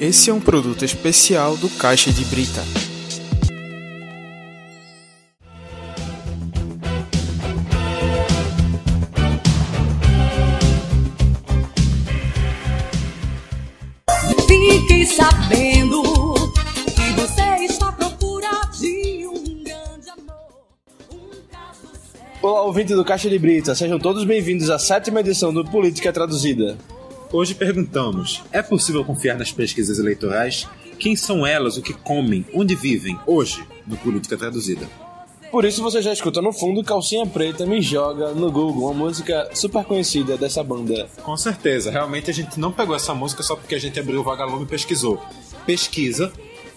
Esse é um produto especial do Caixa de Brita. Fiquei sabendo que você está à procura de um grande amor. Um caso sério. Olá, ouvinte do Caixa de Brita, sejam todos bem-vindos à sétima edição do Política Traduzida. Hoje perguntamos: é possível confiar nas pesquisas eleitorais? Quem são elas, o que comem, onde vivem, hoje, no Política Traduzida? Por isso você já escuta no fundo Calcinha Preta Me Joga no Google, uma música super conhecida dessa banda. Com certeza, realmente a gente não pegou essa música só porque a gente abriu o vagalume e pesquisou. Pesquisa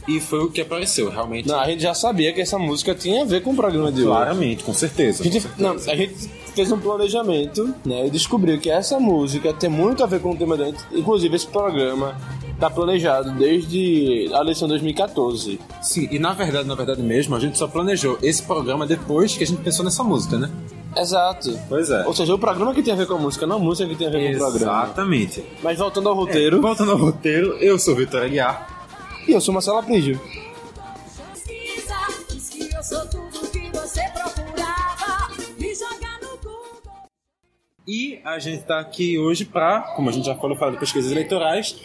e foi o que apareceu, realmente. Não, a gente já sabia que essa música tinha a ver com o programa de hoje. Claramente, com certeza. A gente, com não, certeza. a gente fez um planejamento né, e descobriu que essa música tem muito a ver com o tema dentro. Inclusive, esse programa tá planejado desde a eleição 2014. Sim, e na verdade, na verdade mesmo, a gente só planejou esse programa depois que a gente pensou nessa música, né? Exato. Pois é. Ou seja, o programa que tem a ver com a música, não a música que tem a ver com o programa. Exatamente. Mas voltando ao roteiro, Voltando ao roteiro, eu sou o Vitor Aguiar. E eu sou Marcelo Prígio. Pesquisa diz que eu sou tudo que você procurava. Me jogar no Google. E a gente tá aqui hoje pra, como a gente já falou, falar de pesquisas eleitorais.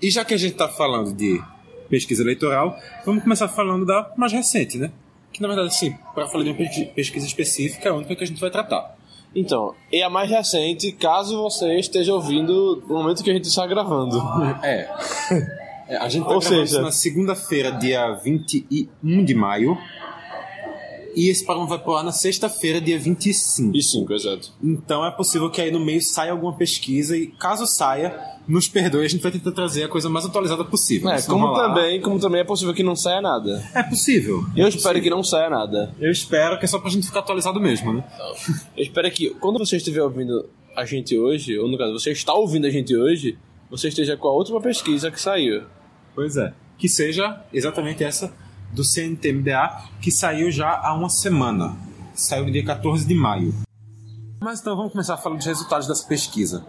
E já que a gente tá falando de pesquisa eleitoral, vamos começar falando da mais recente, né? Que na verdade, assim, para falar de uma pesqui- pesquisa específica, é a única que a gente vai tratar. Então, e a mais recente, caso você esteja ouvindo no momento que a gente está gravando. É. É, a gente tá Ou seja- isso na segunda-feira, dia 21 de maio. E esse programa vai pro ar na sexta-feira, dia 25. E cinco, exato. Então é possível que aí no meio saia alguma pesquisa e caso saia, nos perdoe, a gente vai tentar trazer a coisa mais atualizada possível. É, como também, como também é possível que não saia nada. É possível. Eu espero que não saia nada. Eu espero que é só pra gente ficar atualizado mesmo, né? Eu espero que quando você estiver ouvindo a gente hoje, ou no caso, você está ouvindo a gente hoje, você esteja com a última pesquisa que saiu. Pois é. Que seja exatamente essa do CNTMDA, que saiu já há uma semana. Saiu no dia 14 de maio. Mas então vamos começar a falar dos resultados dessa pesquisa.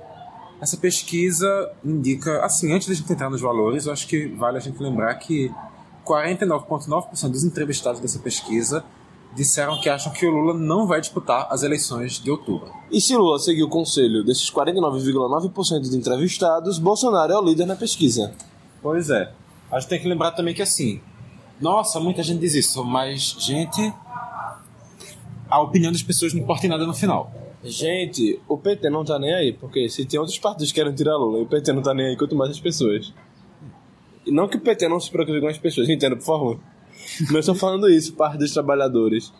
Essa pesquisa indica, assim, antes de a gente entrar nos valores, eu acho que vale a gente lembrar que 49,9% dos entrevistados dessa pesquisa disseram que acham que o Lula não vai disputar as eleições de outubro. E se Lula seguir o conselho desses 49,9% de entrevistados, Bolsonaro é o líder na pesquisa. Pois é. A gente tem que lembrar também que assim, nossa, muita gente diz isso, mas gente, a opinião das pessoas não importa em nada no final. Gente, o PT não tá nem aí, porque se tem outros partidos que querem tirar Lula e o PT não tá nem aí, quanto mais as pessoas. E não que o PT não se preocupe com as pessoas, entenda, por favor. Não estou falando isso, parte dos trabalhadores.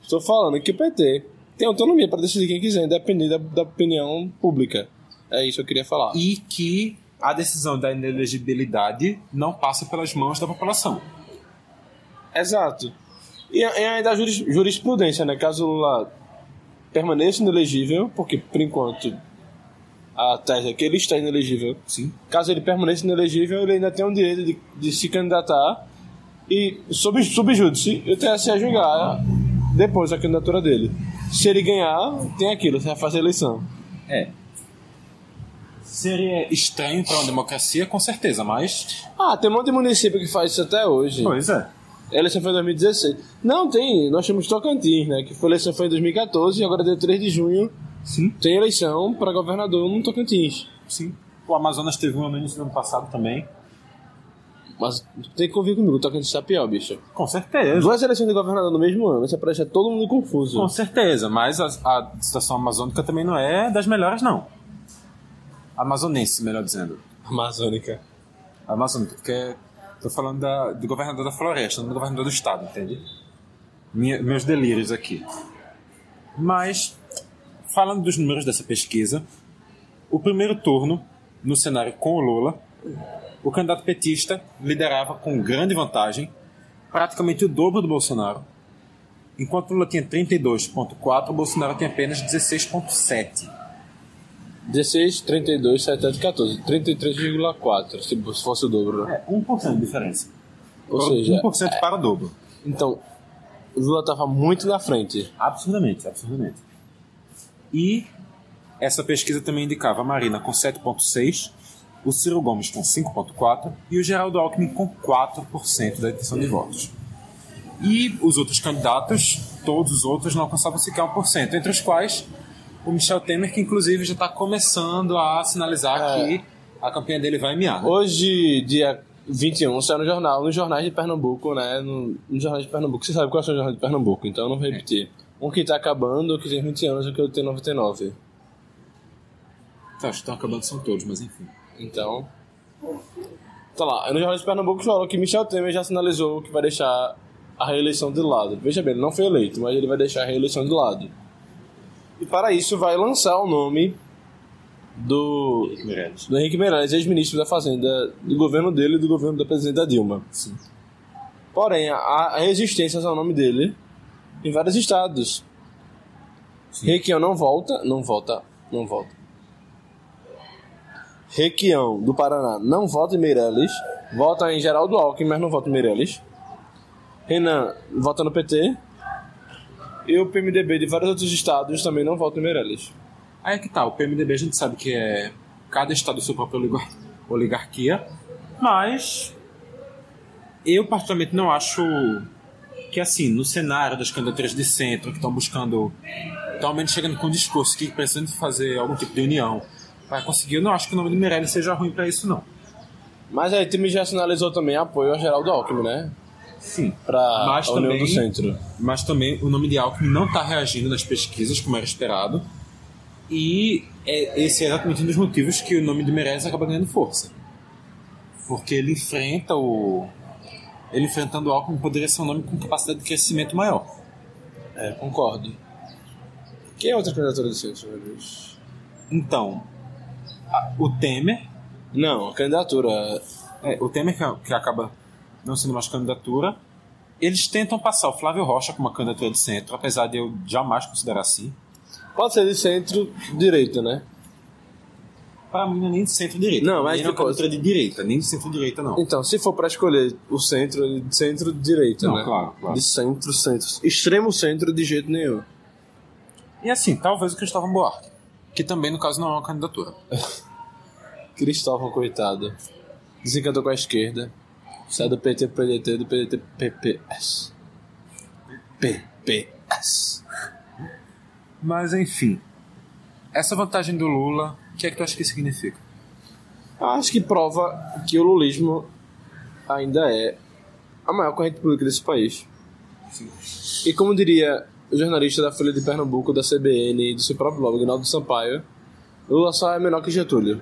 Estou falando que o PT tem autonomia para decidir quem quiser, independente da, da opinião pública. É isso que eu queria falar. E que a decisão da inelegibilidade não passa pelas mãos da população. Exato. E, e ainda a juris- jurisprudência, né? Caso Lula permaneça inelegível, porque por enquanto a tese é que ele está inelegível. Sim. Caso ele permaneça inelegível, ele ainda tem o direito de, de se candidatar e, sob, sob júdice, o TSE julgar depois a candidatura dele. Se ele ganhar, tem aquilo, você vai fazer a eleição. É. Seria estranho para uma democracia, com certeza, mas. Ah, tem um monte de município que faz isso até hoje. Pois é. A eleição foi em 2016. Não, tem. Nós temos Tocantins, né? Que foi eleição foi em 2014 e agora dia 3 de junho Sim. tem eleição para governador no Tocantins. Sim. O Amazonas teve uma no início do ano passado também. Mas tem que convir comigo, o Tocantins está pior, bicho. Com certeza. Duas eleições de governador no mesmo ano, isso parece todo mundo confuso. Com certeza, mas a, a situação amazônica também não é das melhores, não. Amazonense, melhor dizendo. Amazônica. Amazônica, porque tô falando da, do governador da floresta, não do governador do estado, entende? Minha- meus delírios aqui. Mas, falando dos números dessa pesquisa, o primeiro turno, no cenário com o Lula, o candidato petista liderava com grande vantagem, praticamente o dobro do Bolsonaro. Enquanto o Lula tinha 32,4, o Bolsonaro tinha apenas 16,7. 16, 32, 7, 14. 33,4, se fosse o dobro. né? É 1% de diferença. Ou seja, 1% para o dobro. então, o Lula tava muito na frente. Absurdamente, absurdamente. E essa pesquisa também indicava a Marina com 7,6 o Ciro Gomes com 5,4% e o Geraldo Alckmin com 4% da intenção de votos. E os outros candidatos, todos os outros, não alcançavam sequer 1%, entre os quais o Michel Temer, que inclusive já está começando a sinalizar É. que a campanha dele vai mear. né? Hoje, dia 21, saiu no jornal, nos jornais de Pernambuco, né? No, nos jornais de Pernambuco. Você sabe quais são os jornais de Pernambuco, então eu não vou repetir. Um que tá acabando, o que tem 20 anos e o que tem 99. Tá, acho que estão acabando são todos, mas enfim. Então. Tá lá. No jornal de Pernambuco falou que Michel Temer já sinalizou que vai deixar a reeleição de lado. Veja bem, ele não foi eleito, mas ele vai deixar a reeleição de lado. E para isso vai lançar o nome do Meirelles. do Henrique Meirelles, ex-ministro da Fazenda, do governo dele e do governo da presidenta Dilma. Sim. Porém, há, resistências ao nome dele em vários estados. Requião não volta, não volta, não volta. Requião do Paraná não vota em Meirelles, vota em Geraldo Alckmin, mas não vota em Meirelles. Renan vota no PT. E o PMDB de vários outros estados também não vota em Meirelles. Aí é que tá, o PMDB a gente sabe que é cada estado sua própria oligar- oligarquia, mas eu particularmente não acho que assim, no cenário das candidaturas de centro que estão buscando, estão chegando com um discurso que precisam de fazer algum tipo de união para conseguir, eu não acho que o nome do Meirelles seja ruim para isso não. Mas aí, o time já sinalizou também apoio a Geraldo Alckmin, né? Sim. Pra Mas a União também- do Centro. Mas também o nome de Alckmin não está reagindo nas pesquisas como era esperado. E é- esse é exatamente um dos motivos que o nome de Meirelles acaba ganhando força. Porque ele enfrenta o. Ele enfrentando o Alckmin poderia ser um nome com capacidade de crescimento maior. É, concordo. Quem é outra candidatura do Centro, meu Deus? Então, a- o Temer. Não, a candidatura. é, o Temer que, que acaba não sendo mais candidatura. Eles tentam passar o Flávio Rocha como uma candidatura de centro, apesar de eu jamais considerar assim. Pode ser de centro-direita, né? Para mim não é nem de centro-direita. Não, mas nem é candidatura de direita, nem de centro-direita não. Então, se for pra escolher o centro, de centro-direita, Não, né? claro, claro. De centro-centro. Extremo centro de jeito nenhum. E assim, talvez o Cristóvão Buarque, que também no caso não é uma candidatura. Cristóvão, coitado. Desencantou com a esquerda. Sai do PT pro PDT, do PDT pro PPS. PPS. Mas enfim, essa vantagem do Lula, o que é que tu acha que significa? Acho que prova que o lulismo ainda é a maior corrente política desse país. E como diria o jornalista da Folha de Pernambuco, da CBN e do seu próprio blog, Ginaldo Sampaio, Lula só é menor que Getúlio,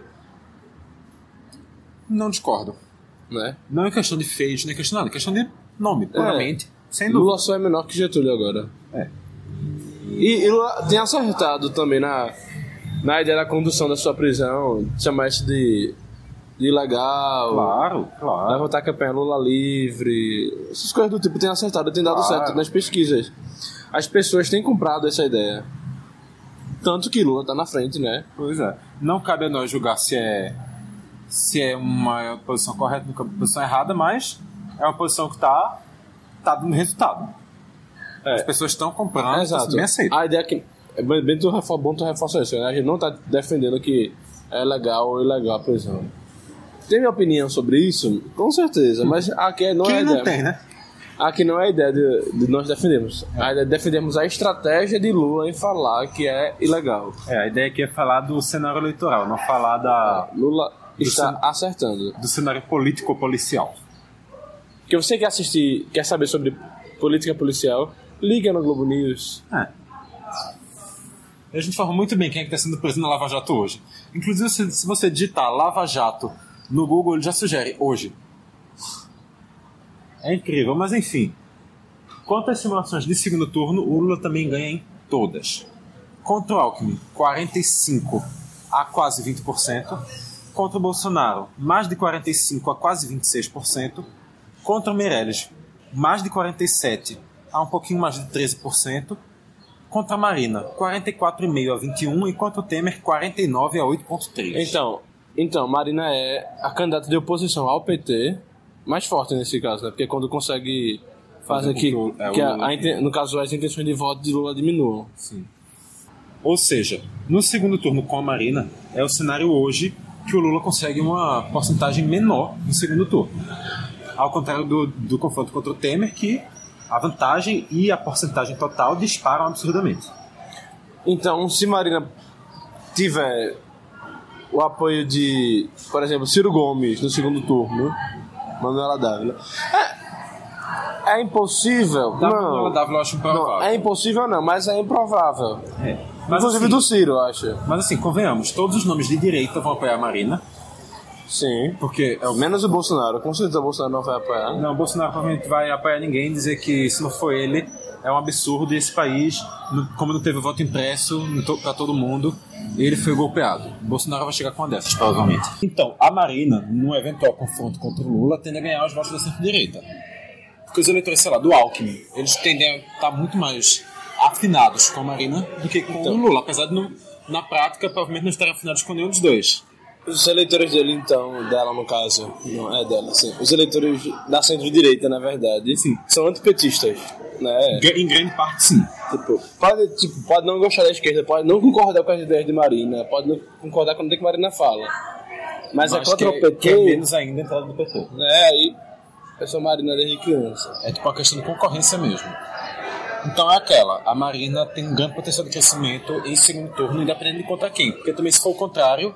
Não discordo. Né? Não é questão de feios, nem questão nada, é questão de nome, puramente. Sem dúvida. Lula só é menor que Getúlio agora. É. E, e Lula tem acertado também na, na ideia da condução da sua prisão, chamar isso de, de ilegal. Claro, Vai claro. votar a campanha Lula livre. Essas coisas do tipo tem acertado, tem dado Claro. certo nas pesquisas. As pessoas têm comprado essa ideia. Tanto que Lula tá na frente, né? Pois é. Não cabe a nós julgar se é se é uma posição correta ou uma posição errada, mas é uma posição que está tá dando resultado. As pessoas estão comprando, É, está exato. bem aceito. A ideia que. É bem bem tu bom tu reforçar isso, né? A gente não tá defendendo que é legal ou ilegal a prisão. Tem minha opinião sobre isso? Com certeza, mas aqui não é a Quem não ideia. tem, né? Aqui não é a ideia de, de nós defendermos. A ideia é defendermos a estratégia de Lula em falar que é ilegal. É, a ideia aqui é falar do cenário eleitoral, não falar da, Lula está sen- acertando. do cenário político-policial. Porque você quer assistir, quer saber sobre política policial, liga no Globo News. É. A gente fala muito bem quem é que está sendo preso na Lava Jato hoje. Inclusive, se, se você digitar Lava Jato no Google, ele já sugere hoje. É incrível, mas enfim. Quanto às simulações de segundo turno, o Lula também ganha em todas. Contra o Alckmin, 45 a quase 20%. Contra o Bolsonaro, mais de 45 a quase 26%. Contra o Meirelles, mais de 47 a um pouquinho mais de 13%. Contra a Marina, 44,5 a 21 e contra o Temer, 49 a 8,3. Então, então, Marina é a candidata de oposição ao PT, mais forte nesse caso, né? Porque quando consegue fazer com que, é, que a- a no caso as intenções de voto de Lula diminuam. Sim. Ou seja, no segundo turno com a Marina, é o cenário hoje que o Lula consegue uma porcentagem menor no segundo turno. Ao contrário do, do confronto contra o Temer, que a vantagem e a porcentagem total disparam absurdamente. Então, se Marina tiver o apoio de, por exemplo, Ciro Gomes no segundo turno, Manuela Dávila. É, é impossível? Da não. Manuela Dávila eu acho não. improvável. É impossível não, mas é improvável. É. Mas, Inclusive assim, do Ciro, eu acho. mas assim, convenhamos, todos os nomes de direita vão apoiar a Marina, Sim. porque é o Menos o Bolsonaro. Com certeza o Bolsonaro não vai apoiar. Não, o Bolsonaro provavelmente vai apoiar ninguém, dizer que se não for ele, é um absurdo e esse país, como não teve voto impresso para todo mundo, ele foi golpeado. O Bolsonaro vai chegar com uma dessas, provavelmente. Então, a Marina, num eventual confronto contra o Lula, tende a ganhar os votos da centro-direita. Porque os eleitores, sei lá, do Alckmin, eles tendem a estar muito mais afinados com a Marina do que com o Lula, apesar de, no- na prática, provavelmente não estarem afinados com nenhum dos dois. Os eleitores dele, então, dela no caso, não é dela, sim. Os eleitores da centro-direita, na verdade, Sim. são antipetistas, né? Em grande parte, sim. Tipo, pode, tipo, pode não gostar da esquerda, pode não concordar com as ideias de Marina, pode não concordar com o que Marina fala. Mas, é Mas contra que, o PT, é menos ainda a entrada do PT. né? Aí, eu sou Marina desde criança. É tipo uma questão de concorrência mesmo. Então é aquela, a Marina tem um grande potencial de crescimento em segundo turno, independente de contra quem. Porque também se for o contrário,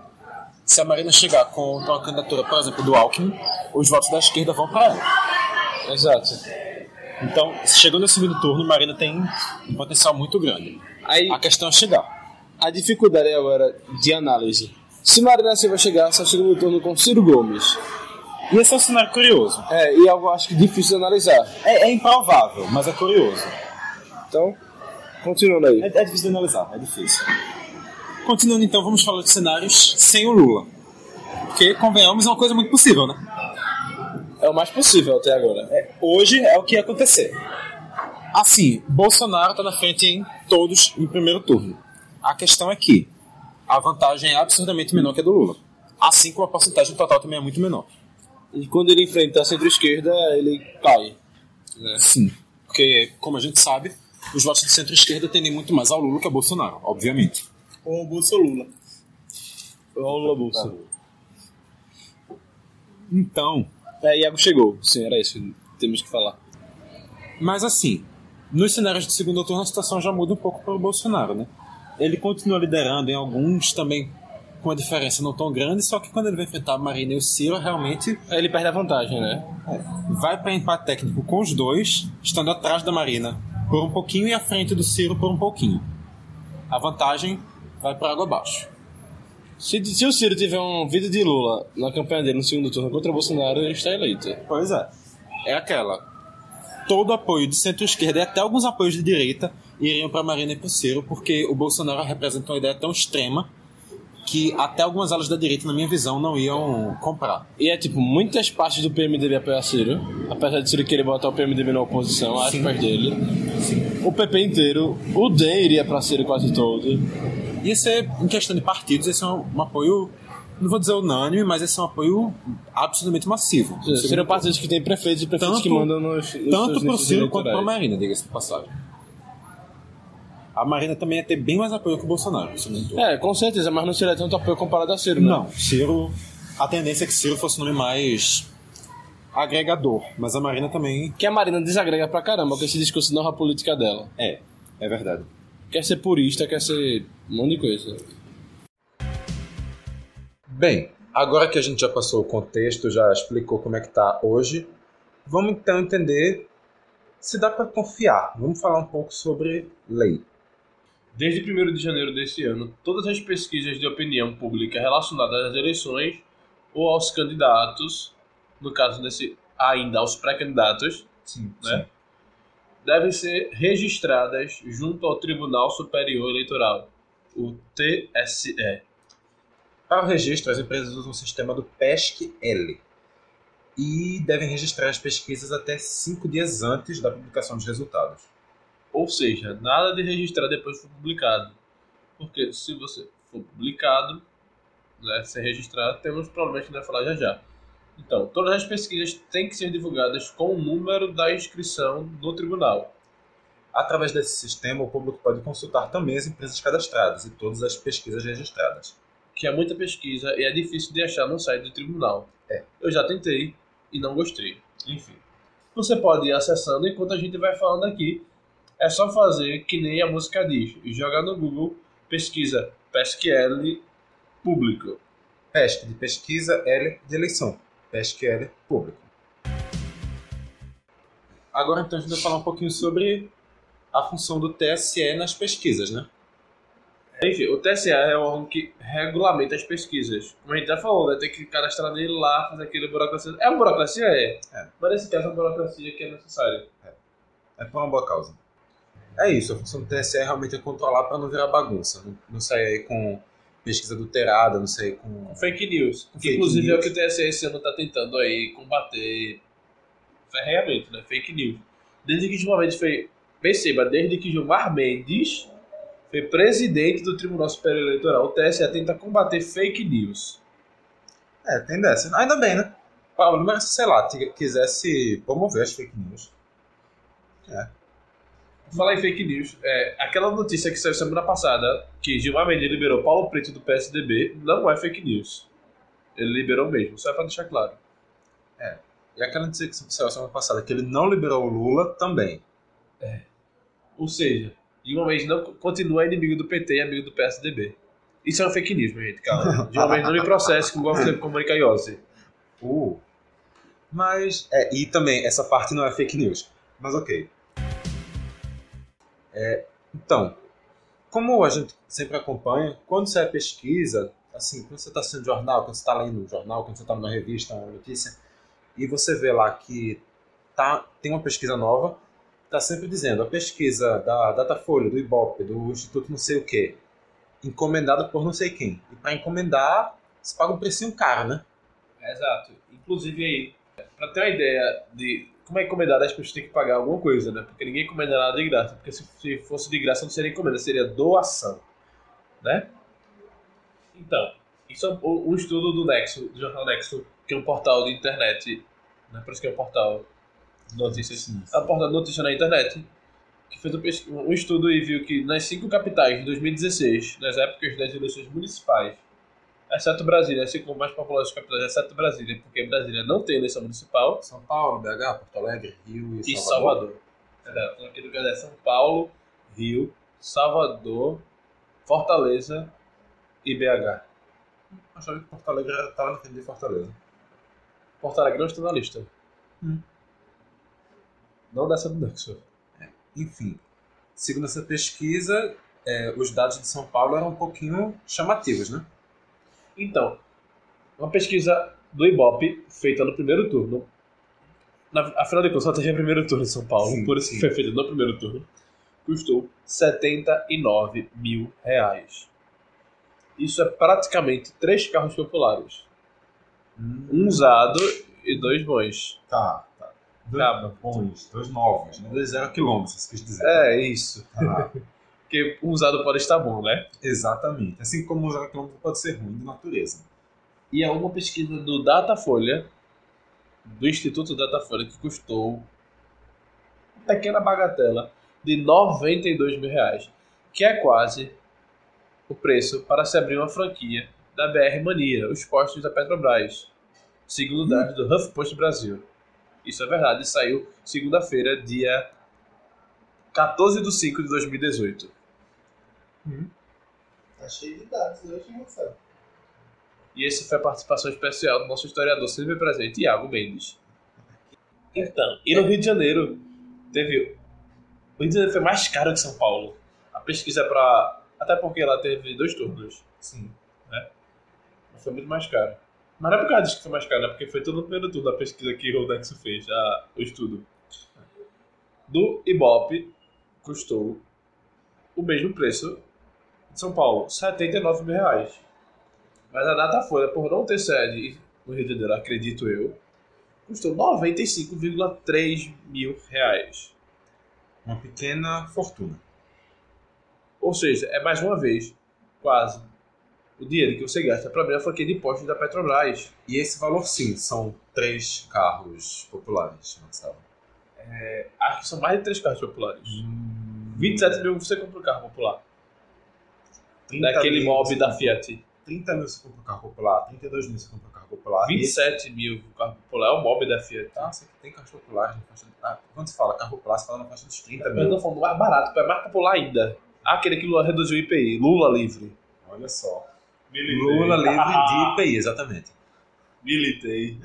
se a Marina chegar contra uma candidatura, por exemplo, do Alckmin, os votos da esquerda vão para ela. Exato. Então, chegando no segundo turno, Marina tem um potencial muito grande. Aí, A questão é chegar. a dificuldade agora de análise. Se Marina Silva chegasse ao segundo turno com Ciro Gomes, E esse é um cenário curioso. é, e algo acho que difícil de analisar. É, é improvável, mas é curioso. Então, continuando aí. É, é difícil de analisar, é difícil. Continuando então, vamos falar de cenários sem o Lula. Porque, convenhamos, é uma coisa muito possível, né? É o mais possível até agora. hoje é o que ia acontecer. Assim, Bolsonaro está na frente em todos em primeiro turno. A questão é que a vantagem é absurdamente menor que a do Lula. Assim como a porcentagem total também é muito menor. E quando ele enfrenta a centro-esquerda, ele cai. Sim. Porque, como a gente sabe, os votos de centro-esquerda tendem muito mais ao Lula que a Bolsonaro, obviamente. Ou Bolsa Lula. Ou Lula Bolsa. Então, É, Iago chegou. Sim, era isso que temos que falar. Mas assim, nos cenários de segundo turno a situação já muda um pouco para o Bolsonaro, né? Ele continua liderando em alguns também com uma diferença não tão grande, só que quando ele vai enfrentar a Marina e o Ciro, realmente ele perde a vantagem, né? vai para empate técnico com os dois, estando atrás da Marina por um pouquinho e à frente do Ciro por um pouquinho. A vantagem vai para água abaixo. Se, se o Ciro tiver um vídeo de Lula na campanha dele no segundo turno contra o Bolsonaro, ele está eleito. Pois é. É aquela. Todo apoio de centro-esquerda e até alguns apoios de direita iriam para Marina e para o Ciro, porque o Bolsonaro representa uma ideia tão extrema que até algumas alas da direita, na minha visão, não iam comprar. E é tipo, muitas partes do PMDB apoiam Ciro, apesar de Ciro querer botar o PMDB na oposição, aspas dele. O PP inteiro, o DEM iria pra Ciro quase todo. Ia ser, em questão de partidos, esse é um, um apoio, não vou dizer unânime, mas esse é um apoio absolutamente massivo. Seriam partidos que têm prefeitos e prefeitos Tanto- que mandam nos, nos Tanto para o Ciro quanto para a. Marina, diga-se de passagem. A Marina também ia ter bem mais apoio que o Bolsonaro, não engano. É, com certeza, mas não seria tanto apoio comparado a Ciro, né? Não, Ciro. A tendência é que Ciro fosse um nome mais agregador, mas a Marina também Que a Marina desagrega pra caramba com esse discurso de nova política dela. é. É verdade. Quer ser purista, quer ser um monte de coisa. Bem, agora que a gente já passou o contexto, já explicou como é que tá hoje, vamos então entender se dá para confiar. Vamos falar um pouco sobre lei. Desde 1 de janeiro deste ano, todas as pesquisas de opinião pública relacionadas às eleições ou aos candidatos, no caso desse ainda aos pré-candidatos, né, devem ser registradas junto ao Tribunal Superior Eleitoral, o TSE. Para o registro, as empresas usam o sistema do PESC-L e devem registrar as pesquisas até cinco dias antes da publicação dos resultados. Ou seja, nada de registrar depois que for publicado. Porque se você for publicado, né, sem registrar, temos problemas que a gente vai falar já já. Então, todas as pesquisas têm que ser divulgadas com o número da inscrição no tribunal. Através desse sistema, o público pode consultar também as empresas cadastradas e todas as pesquisas registradas. que é muita pesquisa e é difícil de achar no site do tribunal. É. Eu já tentei e não gostei. Enfim. Você pode ir acessando enquanto a gente vai falando aqui. É só fazer que nem a música diz. Jogar no Google, pesquisa PESQL público. PESC de pesquisa, L de eleição. PESQL público. Agora então a gente vai falar um pouquinho sobre a função do TSE nas pesquisas, né? Enfim, o TSE é o órgão que regulamenta as pesquisas. Como a gente já falou, né? Tem que cadastrar nele lá, fazer aquele burocracia. É uma burocracia? É. É. Mas nesse caso é uma burocracia que é necessária. É por uma boa causa. É isso, a função do TSE realmente é controlar para não virar bagunça. Não, não sair aí com pesquisa adulterada, não sair com. Fake news. Fake inclusive news. é o que o TSE esse ano está tentando aí combater ferreamente, né? Fake news. Desde que ultimamente foi. Perceba, desde que Gilmar Mendes foi presidente do Tribunal Superior Eleitoral, o TSE tenta combater fake news. É, tem dessa. Ainda bem, né? Pablo, mas sei lá, quisesse promover as fake news. Falar em fake news, é, aquela notícia que saiu semana passada, que Gilmar Mendes liberou Paulo Preto do PSDB, não é fake news. Ele liberou mesmo, só é pra deixar claro. E aquela notícia que saiu semana passada, que ele não liberou o Lula, também. Ou seja, Gilmar Mendes não continua inimigo do PT e amigo do PSDB. Isso é uma fake news, minha gente, calma. Gilmar Mendes não me processe com igual você comunica Iose. Uh. Mas. É, e também, essa parte não é fake news. Mas ok. É, então, como a gente sempre acompanha, quando sai a pesquisa, assim, quando você está assistindo jornal, quando você está lendo um jornal, quando você está numa revista, uma notícia, e você vê lá que tá, tem uma pesquisa nova, está sempre dizendo a pesquisa da Datafolha, do Ibope, do Instituto não sei o quê, encomendada por não sei quem. E para encomendar, você paga um precinho caro, né? Exato. Inclusive aí, pra ter uma ideia de como é encomendado, as pessoas têm que pagar alguma coisa, né? Porque ninguém encomenda nada de graça. Porque se se fosse de graça não seria encomenda, seria doação. Né? Então, isso é um, estudo do Nexo, do jornal Nexo, que é um portal de internet. Né? Por isso que é um portal de notícias. É um portal de notícias na internet. Que fez um, um estudo e viu que nas cinco capitais de 2016, nas épocas das eleições municipais, exceto Brasília, assim como mais populosas capitais, exceto Brasília, porque Brasília não tem eleição municipal, São Paulo, BH, Porto Alegre, Rio e, e Salvador. Exato. Aqui no caso é São Paulo, Rio, Salvador, Fortaleza e BH. Achava que Porto Alegre estava na frente de Fortaleza. Porto Alegre não está na lista. Hum. Não dessa do Nexo. Enfim, segundo essa pesquisa, é, os dados de São Paulo eram um pouquinho chamativos, né? Então, uma pesquisa do Ibope feita no primeiro turno. Na, afinal de contas, só teve o primeiro turno em São Paulo, Sim, por isso sim. que foi feita no primeiro turno. Custou 79 mil reais. Isso é praticamente três carros populares. Um usado e dois bons. Tá, tá. Dois Tá. bons, dois novos, né? Dois zero quilômetros, quis dizer. É, isso. Ah, Porque um usado pode estar bom, né? exatamente. Assim como o zero quilômetro pode ser ruim de natureza. E é uma pesquisa do Datafolha, do Instituto Datafolha, que custou uma pequena bagatela de 92 mil reais, que é quase o preço para se abrir uma franquia da BR Mania, os postos da Petrobras, segundo dados do HuffPost Brasil. Isso é verdade, saiu segunda-feira, dia 14 de 5 de 2018. Tá cheio de dados hoje, moçada. E esse foi a participação especial do nosso historiador sempre presente, Iago Mendes. Então, e no Rio de Janeiro, teve. O Rio de Janeiro foi mais caro que São Paulo. A pesquisa é pra. Até porque lá teve dois turnos. Sim. Mas foi muito mais caro. Mas não é por causa disso que foi mais caro, é porque foi tudo no primeiro turno da pesquisa que o Nexo fez, a, o estudo. Do Ibope, custou o mesmo preço de São Paulo, 79 mil reais. Mas a Datafolha, por não ter sede no Rio de Janeiro, acredito eu, custou 95,3 mil reais. Uma pequena fortuna. Ou seja, é mais uma vez, quase, o dinheiro que você gasta para abrir a franquia de impostos da Petrobras. E esse valor, sim, são três carros populares, Marcelo. Acho que são mais de três carros populares. 27 mil você compra um carro popular. 30 Daquele mil mob da. Fiat. 30 mil você compra um carro popular, 32 mil você compra um carro popular. e 27 mil o carro popular é o mob da Fiat. Tá, você tem carros populares na faixa ah, Quando você fala carro popular, você fala na faixa dos 30 Eu tô mil. falando mais barato, é mais popular ainda. Aquele que Lula reduziu o IPI, Lula livre. Olha só. Militei. Lula livre de IPI, exatamente. Militei.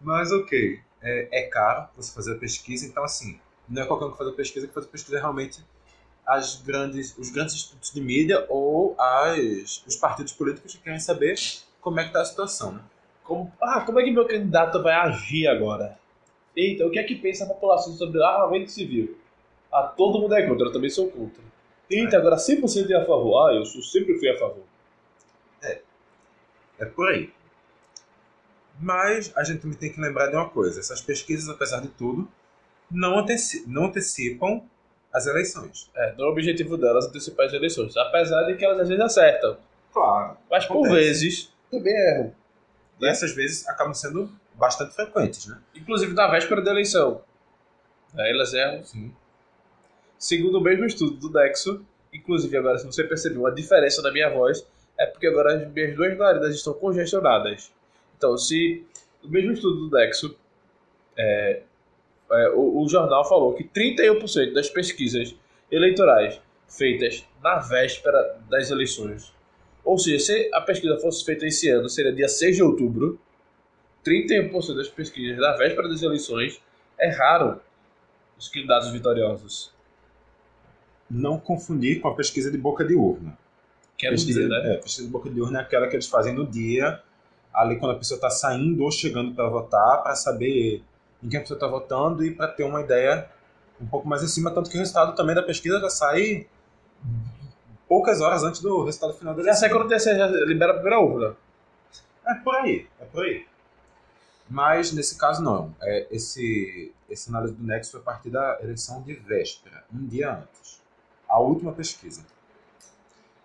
Mas ok, é, é caro você fazer a pesquisa, então assim, não é qualquer um que faz a pesquisa, que faz a pesquisa é realmente as grandes, os grandes institutos de mídia ou as, os partidos políticos que querem saber como é que está a situação. Né? Como, ah, como é que meu candidato vai agir agora? Eita, o que é que pensa a população sobre armamento civil? Ah, todo mundo é contra, eu também sou contra. Eita, agora 100% é a favor. Ah, eu sou, sempre fui a favor. É por aí. Mas a gente também tem que lembrar de uma coisa: essas pesquisas, apesar de tudo, não, anteci não antecipam as eleições. É, não é o objetivo delas antecipar as eleições. Apesar de que elas às vezes acertam. Claro. Mas por Acontece. vezes também erram. E essas vezes acabam sendo bastante frequentes, né? Inclusive na véspera da eleição. Aí elas erram. Sim. Segundo o mesmo estudo do Nexo, inclusive agora se você percebeu uma diferença na minha voz, é porque agora as minhas duas narinas estão congestionadas. Então, se o mesmo estudo do Nexo, é, é, o, o jornal falou que 31% das pesquisas eleitorais feitas na véspera das eleições, ou seja, se a pesquisa fosse feita esse ano, seria dia 6 de outubro, 31% das pesquisas na véspera das eleições erraram os candidatos vitoriosos. Não confundir com a pesquisa de boca de urna. Que no pesquisa, dia, né? é, pesquisa de boca de urna é aquela que eles fazem no dia, ali quando a pessoa está saindo ou chegando para votar, para saber em quem a pessoa está votando e para ter uma ideia um pouco mais em cima, tanto que o resultado também da pesquisa já sai poucas horas antes do resultado final da Já sai eleição. quando TSE já libera a primeira urna. É por aí, é por aí. Mas nesse caso não. É, esse, esse análise do Nexo foi a partir da eleição de véspera, um dia antes. A última pesquisa.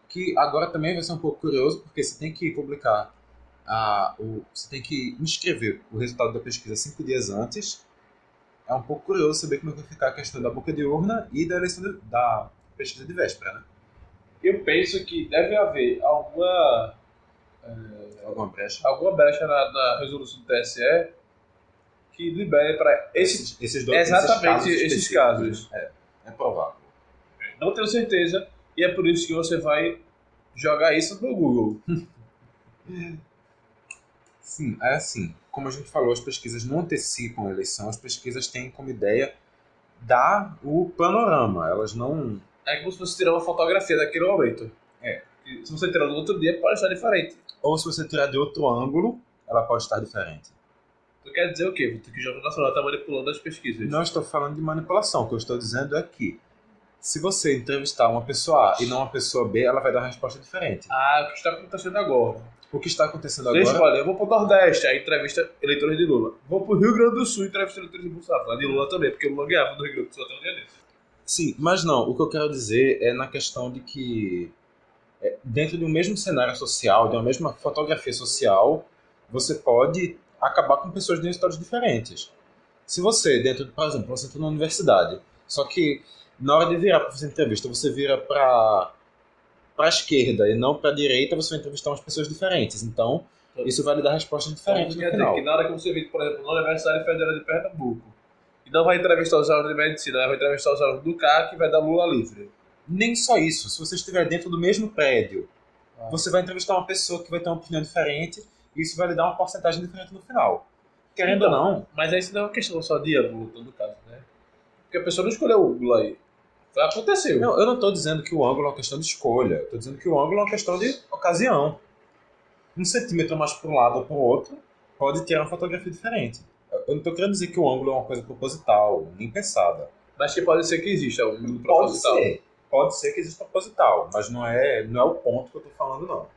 Que agora também vai ser um pouco curioso, porque você tem que publicar, a, o, você tem que inscrever o resultado da pesquisa cinco dias antes. É um pouco curioso saber como é que vai ficar a questão da boca de urna e da eleição de- da pesquisa de véspera, né? Eu penso que deve haver alguma, Alguma brecha? alguma brecha na, na resolução do TSE que libere para esse. esses dois exatamente esses esses específicos, casos. É, é provável. Não tenho certeza, e é por isso que você vai jogar isso no Google. Sim, é assim. Como a gente falou, as pesquisas não antecipam a eleição, as pesquisas têm como ideia dar o panorama. Elas não. É como se você tirar uma fotografia daquele momento. É. E se você tirar no outro dia, pode estar diferente. Ou se você tirar de outro ângulo, ela pode estar diferente. Tu quer dizer o quê? Que o Jornal Nacional está manipulando as pesquisas. Não estou falando de manipulação. O que eu estou dizendo é que se você entrevistar uma pessoa A e não uma pessoa B, ela vai dar uma resposta diferente. Ah, o que está acontecendo agora? O que está acontecendo eu agora. olha, eu vou pro Nordeste, aí entrevista eleitores de Lula. Vou pro Rio Grande do Sul, entrevista eleitores de Bolsonaro. Lá de Lula também, porque o Lula ganhava no Rio Grande do Sul até um dia desse. Sim, mas não. O que eu quero dizer é na questão de que é, dentro de um mesmo cenário social, de uma mesma fotografia social, você pode acabar com pessoas de resultados diferentes. Se você, dentro, de, por exemplo, você entra na universidade, só que na hora de virar para fazer entrevista, você vira para para a esquerda e não para a direita, você vai entrevistar umas pessoas diferentes. Então, isso vai lhe dar respostas Então, diferentes quer no dizer que na hora que você vir, por exemplo, na Universidade Federal de Pernambuco, e não vai entrevistar os alunos de medicina, vai entrevistar os alunos do CAC e vai dar Lula livre. Nem só isso. Se você estiver dentro do mesmo prédio, Ah. você vai entrevistar uma pessoa que vai ter uma opinião diferente e isso vai lhe dar uma porcentagem diferente no final. Querendo ou não, Mas aí isso não é uma questão só de ângulo, todo caso, né? Porque a pessoa não escolheu o ângulo aí. Aconteceu. não, eu não estou dizendo que o ângulo é uma questão de escolha. Eu estou dizendo que o ângulo é uma questão de ocasião. Um centímetro mais para um lado ou para o outro pode tirar uma fotografia diferente. Eu não estou querendo dizer que o ângulo é uma coisa proposital, nem pensada. Mas que pode ser que exista um ângulo Pode proposital. ser. Pode ser que exista proposital, mas não é, não é o ponto que eu estou falando, não.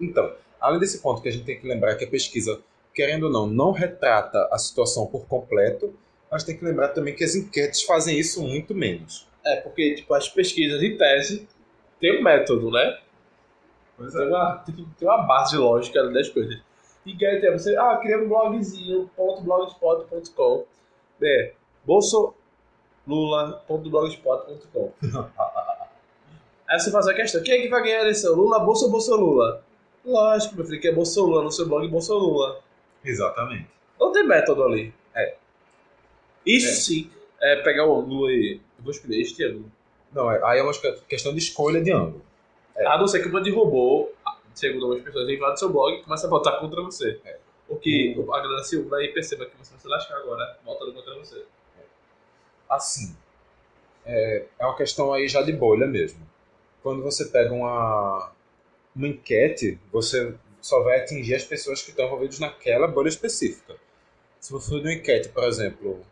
Então, além desse ponto que a gente tem que lembrar que a pesquisa, querendo ou não, não retrata a situação por completo, mas tem que lembrar também que as enquetes fazem isso muito menos. É, porque tipo, as pesquisas em tese tem um método, né? Pois Tem uma, tem, tem uma base lógica das coisas. E que aí tem você, ah, cria um blogzinho, ponto blogspot.com. É, bolsolula.blogspot.com. Aí você faz a questão, quem é que vai ganhar a eleição? Lula, Bolsa ou Bolsa Lula? Lógico, meu filho, que é Bolsa Lula no seu blog Bolsa Lula. Exatamente. Não tem método ali. É. Isso sim é pegar o ângulo e. Eu vou escolher este ângulo. Não, é- aí é uma questão de escolha de ângulo. A não ser que o bando de robô, segundo algumas pessoas, invade seu blog e começa a votar contra você. O que a galera se ubra e perceba que você vai se lascar agora, voltando contra você. Assim, é, é uma questão aí já de bolha mesmo. Quando você pega uma, uma enquete, você só vai atingir as pessoas que estão envolvidas naquela bolha específica. Se você for de uma enquete, por exemplo,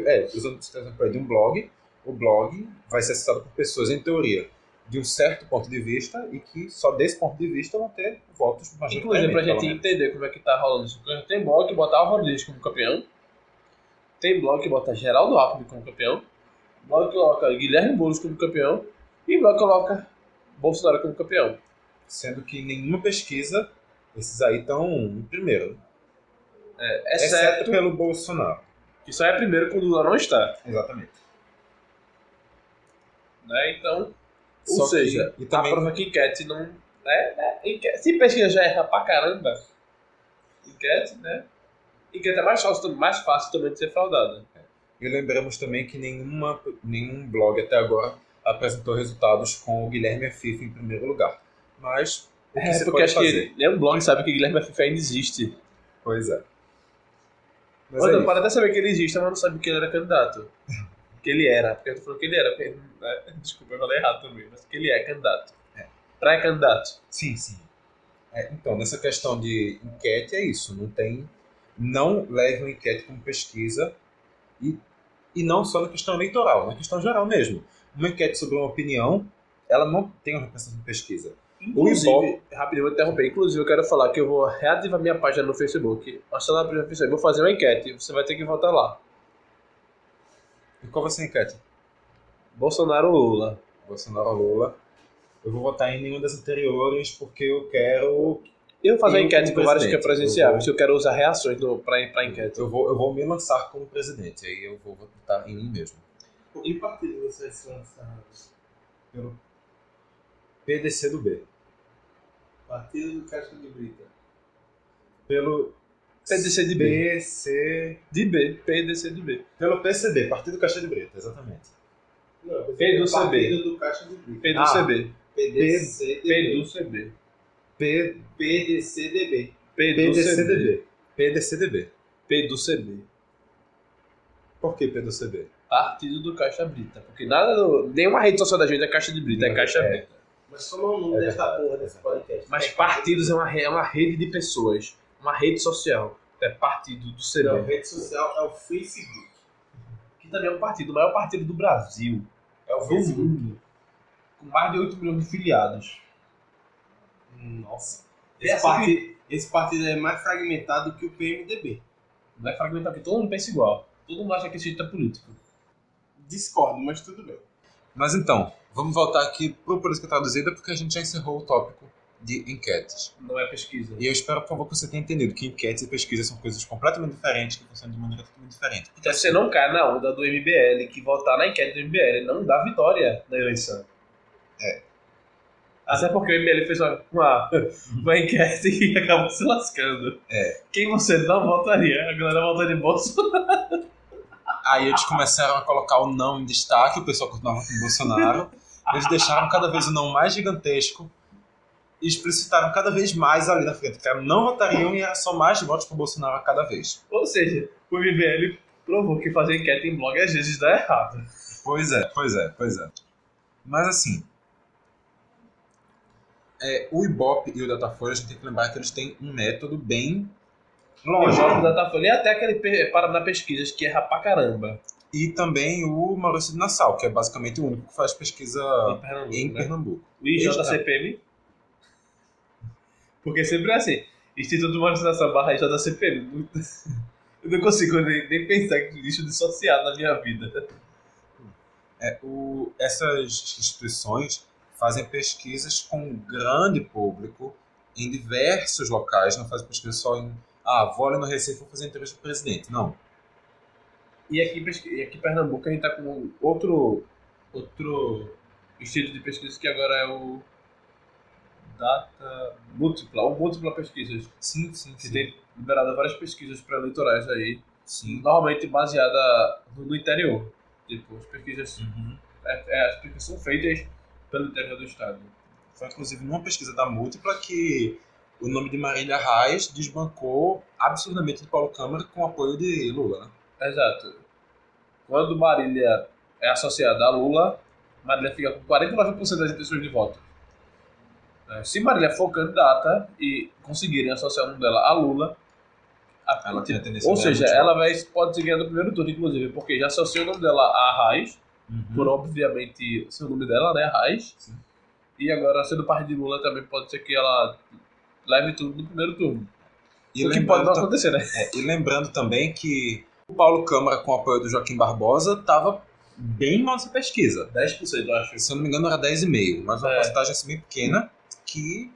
é, usando exemplo aí de um blog, o blog vai ser acessado por pessoas, em teoria, de um certo ponto de vista e que só desse ponto de vista vão ter votos Inclusive, majoritariamente. pra pelo gente entender como é que tá rolando isso. Tem blog que bota Álvaro Dias como campeão. Tem blog que bota Geraldo Alckmin como campeão. Blog que coloca Guilherme Boulos como campeão. E blog que coloca Bolsonaro como campeão. Sendo que nenhuma pesquisa, esses aí estão em primeiro. É, Exceto exceto pelo Bolsonaro. Que só é primeiro quando o Lula não está. Exatamente. Né? Então, Só ou que- seja, e também- a prova que enquete não. Né? né, enquete- se pesquisa já erra pra caramba, enquete, né? Enquete é mais fácil, mais fácil também de ser fraudada. E lembramos também que nenhuma, nenhum blog até agora apresentou resultados com o Guilherme Fifa em primeiro lugar. Mas o que É, você porque pode acho fazer? que nenhum blog sabe que Guilherme FIFA ainda existe. Pois é. Mas Olha, é pode até saber que ele existe, mas não sabe que ele era candidato. que ele era, porque tô falando que ele era. porque, né, Desculpa, eu falei errado também, mas que ele é candidato. É. Pré-candidato. Sim, sim. É, então, nessa questão de enquete é isso. Não tem. Não leve uma enquete como pesquisa e, e não só na questão eleitoral, na questão geral mesmo. Uma enquete sobre uma opinião, ela não tem uma representação de pesquisa. Inclusive, Ibope- rapidinho, vou interromper. Inclusive, eu quero falar que eu vou reativar minha página no Facebook. Na página no Facebook, vou fazer uma enquete. Você vai ter que votar lá. E qual vai ser a enquete? Bolsonaro ou Lula? Bolsonaro ou Lula. Eu vou votar em nenhuma das anteriores porque eu quero. Eu vou fazer uma Eu enquete com vários que é presidente, presenciáveis. eu Eu quero usar reações pra enquete. Eu vou, eu vou me lançar como presidente. Aí eu vou votar em mim mesmo. Por que partido você vai se lançar? Pelo PDC do B. Partido do Caixa de Brita. Pelo PDC de B. PC. De B. PDC de B. Pelo PCB, Partido Caixa de Brita, exatamente. Não, P do era CB. Partido do Caixa de Brita. P do Ah. CB. PDCDB. P do CB. P, PDCDB. P do CB. PDCDB. PDCDB. P do CB. Por que PDCB? Partido do Caixa Brita. Porque nada do, nenhuma rede social da gente é Caixa de Brita, é Caixa É. Brita. Mas como é o nome É desta verdade, porra é desse podcast? Mas partidos é uma, re- é uma rede de pessoas. Uma rede social. É partido do CB. Não, rede social é o Facebook. Que também é um partido, o maior partido do Brasil. É o Do Facebook. mundo. Com mais de 8 milhões de filiados. Nossa. É Esse assim partido, esse partido é mais fragmentado que o PMDB. Não é fragmentado, porque todo mundo pensa igual. Todo mundo acha que esse jeito é político. Discordo, mas tudo bem. Mas então, vamos voltar aqui para política traduzida porque a gente já encerrou o tópico de enquetes. Não é pesquisa. E eu espero, por favor, que você tenha entendido que enquetes e pesquisas são coisas completamente diferentes que funcionam de maneira totalmente diferente. Então você não cai na onda do MBL, que votar na enquete do MBL não dá vitória na eleição. É. Até porque o MBL fez uma, uma, uma enquete e acabou se lascando. É. Quem você não votaria? A galera votaria em Bolsonaro. Aí eles começaram a colocar o não em destaque, o pessoal continuava com o Bolsonaro. Eles deixaram cada vez o não mais gigantesco e explicitaram cada vez mais ali na frente, que não votariam e era só mais votos pro Bolsonaro a cada vez. Ou seja, o MBL provou que fazer enquete em blog às vezes dá errado. Pois é, pois é, pois é. Mas assim, é, o Ibope e o Datafolha, a gente tem que lembrar que eles têm um método bem Lógico. jogo da Datafolha e até aquele pe- Paraná Pesquisas que erra pra caramba. E também o Maurício de Nassau, que é basicamente o único que faz pesquisa Em Pernambuco. em né? Pernambuco. O IJCPM. Porque sempre é assim. Instituto de Monetização barra IJCPM. Eu não consigo nem, nem pensar que isso dissociado na minha vida. É, o, essas instituições fazem pesquisas com um grande público em diversos locais, não fazem pesquisa só em ah, vou ali no Recife vou fazer entrevista com o presidente. Não. E aqui, e aqui em Pernambuco a gente tá com outro, outro estilo de pesquisa que agora é o data múltipla, ou múltipla pesquisas, Sim, sim, que tem liberado várias pesquisas pré-eleitorais aí, Sim. normalmente baseada no, no interior. Tipo, as pesquisas, Uhum. é, é, as pesquisas são feitas pelo interior do estado. Foi inclusive numa pesquisa da Múltipla que o nome de Marília Reis desbancou absurdamente de Paulo Câmara com o apoio de Lula, né? Exato. Quando Marília é associada a Lula, Marília fica com 49% das intenções de voto. É, Se Marília for candidata e conseguirem associar o nome dela a Lula, a- Ela tem a tendência ou seja, ela vai, pode seguir no primeiro turno, inclusive, porque já associa o nome dela a Raiz, Uhum. por obviamente ser o nome dela, né, Raiz. Sim. E agora, sendo parte de Lula, também pode ser que ela leve tudo no primeiro turno. E o que pode não acontecer, né? é, e lembrando também que o Paulo Câmara, com o apoio do Joaquim Barbosa, estava bem mal nessa pesquisa. 10%, eu acho. Se eu não me engano, era 10,5%, mas uma É. porcentagem assim bem pequena que,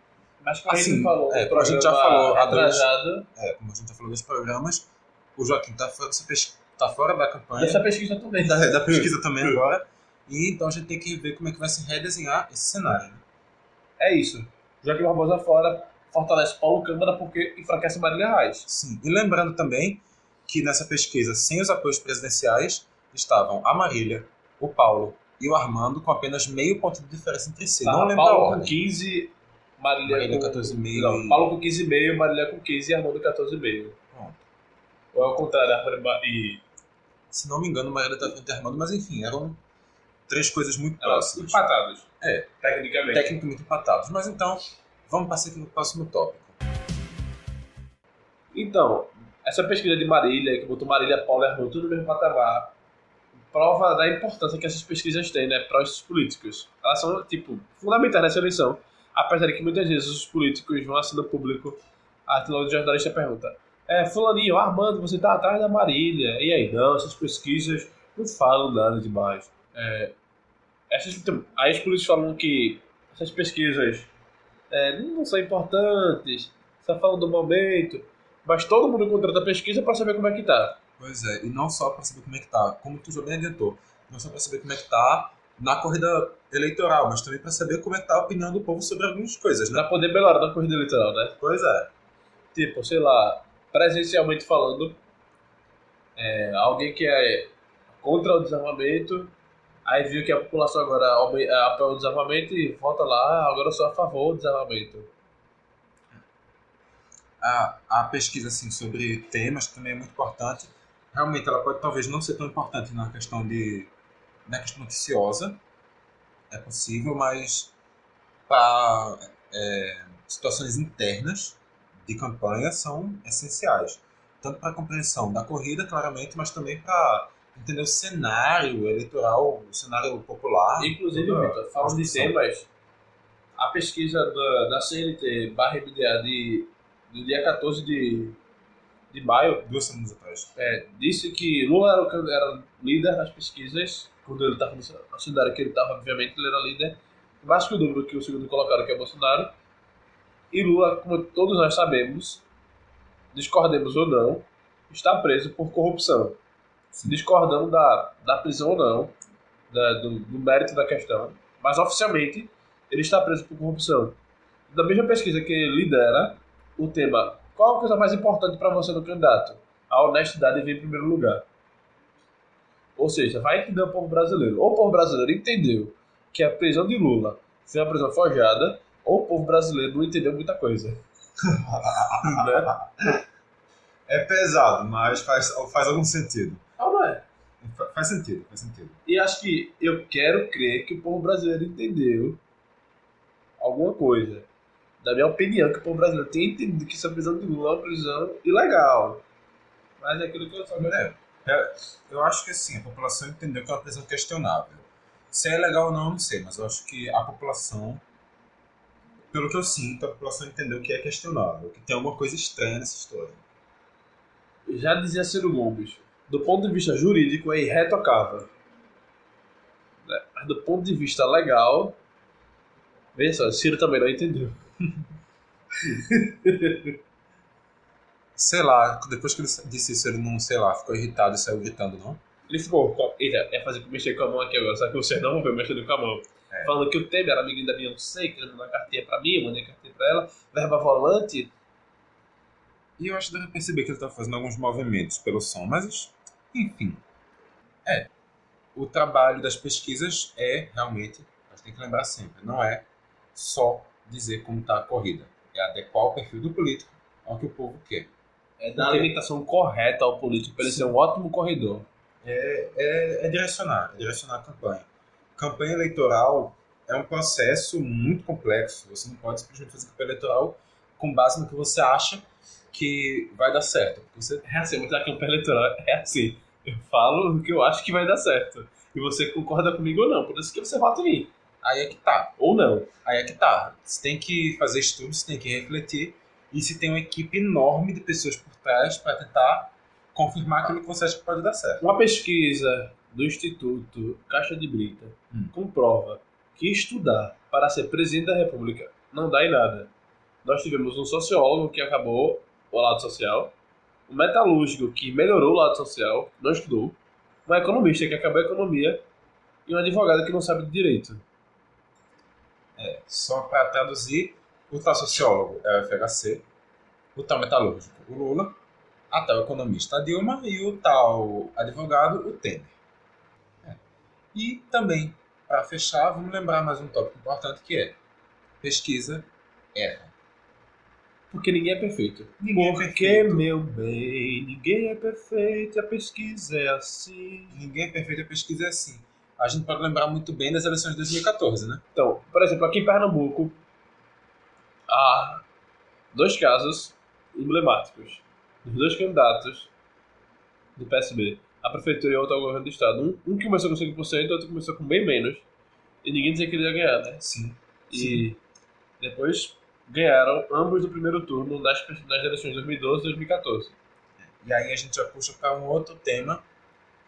Mas como a Assim, gente falou, é, como a gente já falou retrasado, é, como a gente já falou dos programas, o Joaquim está fora, tá fora da campanha. Dessa pesquisa também. da, da pesquisa também agora. E então a gente tem que ver como é que vai se redesenhar esse cenário. É isso. Joaquim Barbosa fora fortalece Paulo Câmara porque enfraquece Marília Reis. Sim. E lembrando também que nessa pesquisa, sem os apoios presidenciais, estavam a Marília, o Paulo e o Armando com apenas meio ponto de diferença entre si. Não Tá, lembro a Paulo com ordem. 15, Marília, Marília com 14,5 Não, Paulo com 15,5, Marília com 15 e Armando 14,5. Pronto. Ou é o contrário, Armando e Se não me engano, Marília está frente a Armando, mas enfim, eram três coisas muito elas próximas. empatados. É. Tecnicamente. Tecnicamente empatados. Mas então, vamos passar aqui no próximo tópico. Então, essa pesquisa de Marília, que botou Marília, Paulo e Armando tudo no mesmo patamar, prova da importância que essas pesquisas têm, né, para os políticos. Elas são, tipo, fundamentais nessa eleição, apesar de que muitas vezes os políticos vão assim no público, a o jornalista pergunta, é, fulaninho, Armando, você tá atrás da Marília, e aí, não, essas pesquisas não falam nada demais. É, essas, então, aí os políticos falam que essas pesquisas é, não são importantes, só falam do momento, mas todo mundo contrata a pesquisa para saber como é que tá. Pois é, e não só para saber como é que tá, como tu já bem adiantou, não só para saber como é que tá na corrida eleitoral, mas também para saber como é que tá a opinião do povo sobre algumas coisas, né? Pra poder melhorar na corrida eleitoral, né? Pois é. Tipo, sei lá, presencialmente falando, é, alguém que é contra o desarmamento, aí viu que a população agora é, apoia o desarmamento e volta lá, "Ah, agora eu sou a favor do desarmamento. A, a pesquisa assim, sobre temas também é muito importante. Realmente ela pode talvez não ser tão importante na questão de na questão noticiosa, é possível, mas para situações internas de campanha são essenciais. Tanto para a compreensão da corrida, claramente, mas também para entender o cenário eleitoral, o cenário popular. Inclusive, Vitor, falando de temas, a pesquisa da, da CNT barra MDA de, do dia 14 de, de maio Duas semanas atrás. é, disse que Lula era, o era líder nas pesquisas, quando ele estava no cenário que ele estava, obviamente, ele era líder, mais que o dobro que o segundo colocado, que é Bolsonaro. E Lula, como todos nós sabemos, discordemos ou não, está preso por corrupção. Discordando da, da prisão ou não, da- do, do mérito da questão, mas oficialmente ele está preso por corrupção. Da mesma pesquisa que ele lidera, o tema qual a coisa mais importante para você no candidato? A honestidade vem em primeiro lugar. Ou seja, vai entender o povo brasileiro. Ou o povo brasileiro entendeu que a prisão de Lula foi uma prisão forjada, ou o povo brasileiro não entendeu muita coisa. né? É pesado, mas faz, faz algum sentido. Não, não é. Fa- Faz sentido, faz sentido. E acho que eu quero crer que o povo brasileiro entendeu alguma coisa. Da minha opinião, que o povo brasileiro tem entendido que essa prisão de Lula é uma prisão ilegal. Mas é aquilo que eu só É, é, eu acho que assim, a população entendeu que é uma prisão questionável. Se é legal ou não, eu não sei, mas eu acho que a população, pelo que eu sinto, a população entendeu que é questionável, que tem alguma coisa estranha nessa história. Já dizia Ciro Gomes, do ponto de vista jurídico é irretocável. Né? Mas do ponto de vista legal, veja só, Ciro também não entendeu. Sei lá, depois que ele disse isso, ele não, sei lá, ficou irritado e saiu gritando, não? Ele ficou, com- eita, é fazer mexer com a mão aqui agora, só que vocês não vão ver mexendo com a mão. Falando que o Temer era amiguinho da Beyoncé, querendo mandar cartinha pra mim, eu mandei cartinha pra ela, verba volante. E eu acho que deve perceber que ele tá fazendo alguns movimentos pelo som, mas enfim. É. O trabalho das pesquisas é realmente, a gente tem que lembrar sempre, não é só dizer como tá a corrida. É adequar o perfil do político ao que o povo quer. É dar a limitação correta ao político pra ele ser um ótimo corredor. É, é, é direcionar, é direcionar a campanha. Campanha eleitoral é um processo muito complexo. Você não pode simplesmente fazer campanha eleitoral com base no que você acha que vai dar certo. Você É assim, mas a campanha eleitoral é assim. Eu falo o que eu acho que vai dar certo. E você concorda comigo ou não. Por isso que você vota em mim. Aí é que tá. Ou não. Aí é que tá. Você tem que fazer estudos, você tem que refletir. E se tem uma equipe enorme de pessoas por trás para tentar confirmar aquilo que você acha que pode dar certo. Uma pesquisa do Instituto Caixa de Brita Hum. comprova que estudar para ser presidente da República não dá em nada. Nós tivemos um sociólogo que acabou o lado social, um metalúrgico que melhorou o lado social, não estudou, um economista que acabou a economia e um advogado que não sabe de direito. Só para traduzir, o tal sociólogo é o FHC, o tal metalúrgico, o Lula, a tal economista, a Dilma, e o tal advogado, o Temer. É. E também, para fechar, vamos lembrar mais um tópico importante que é pesquisa erra. Porque ninguém é perfeito. Ninguém é Porque, perfeito. meu bem, ninguém é perfeito a pesquisa é assim. Ninguém é perfeito, a pesquisa é assim. A gente pode lembrar muito bem das eleições de 2014, né? Então, por exemplo, aqui em Pernambuco, há dois casos emblemáticos dos dois candidatos do PSB, a prefeitura e outro ao governo do estado. Um, um que começou com 5%, outro começou com bem menos. E ninguém dizia que ele ia ganhar, né? Sim. E depois ganharam ambos do primeiro turno nas, nas eleições de 2012 e 2014. E aí a gente já puxa para um outro tema,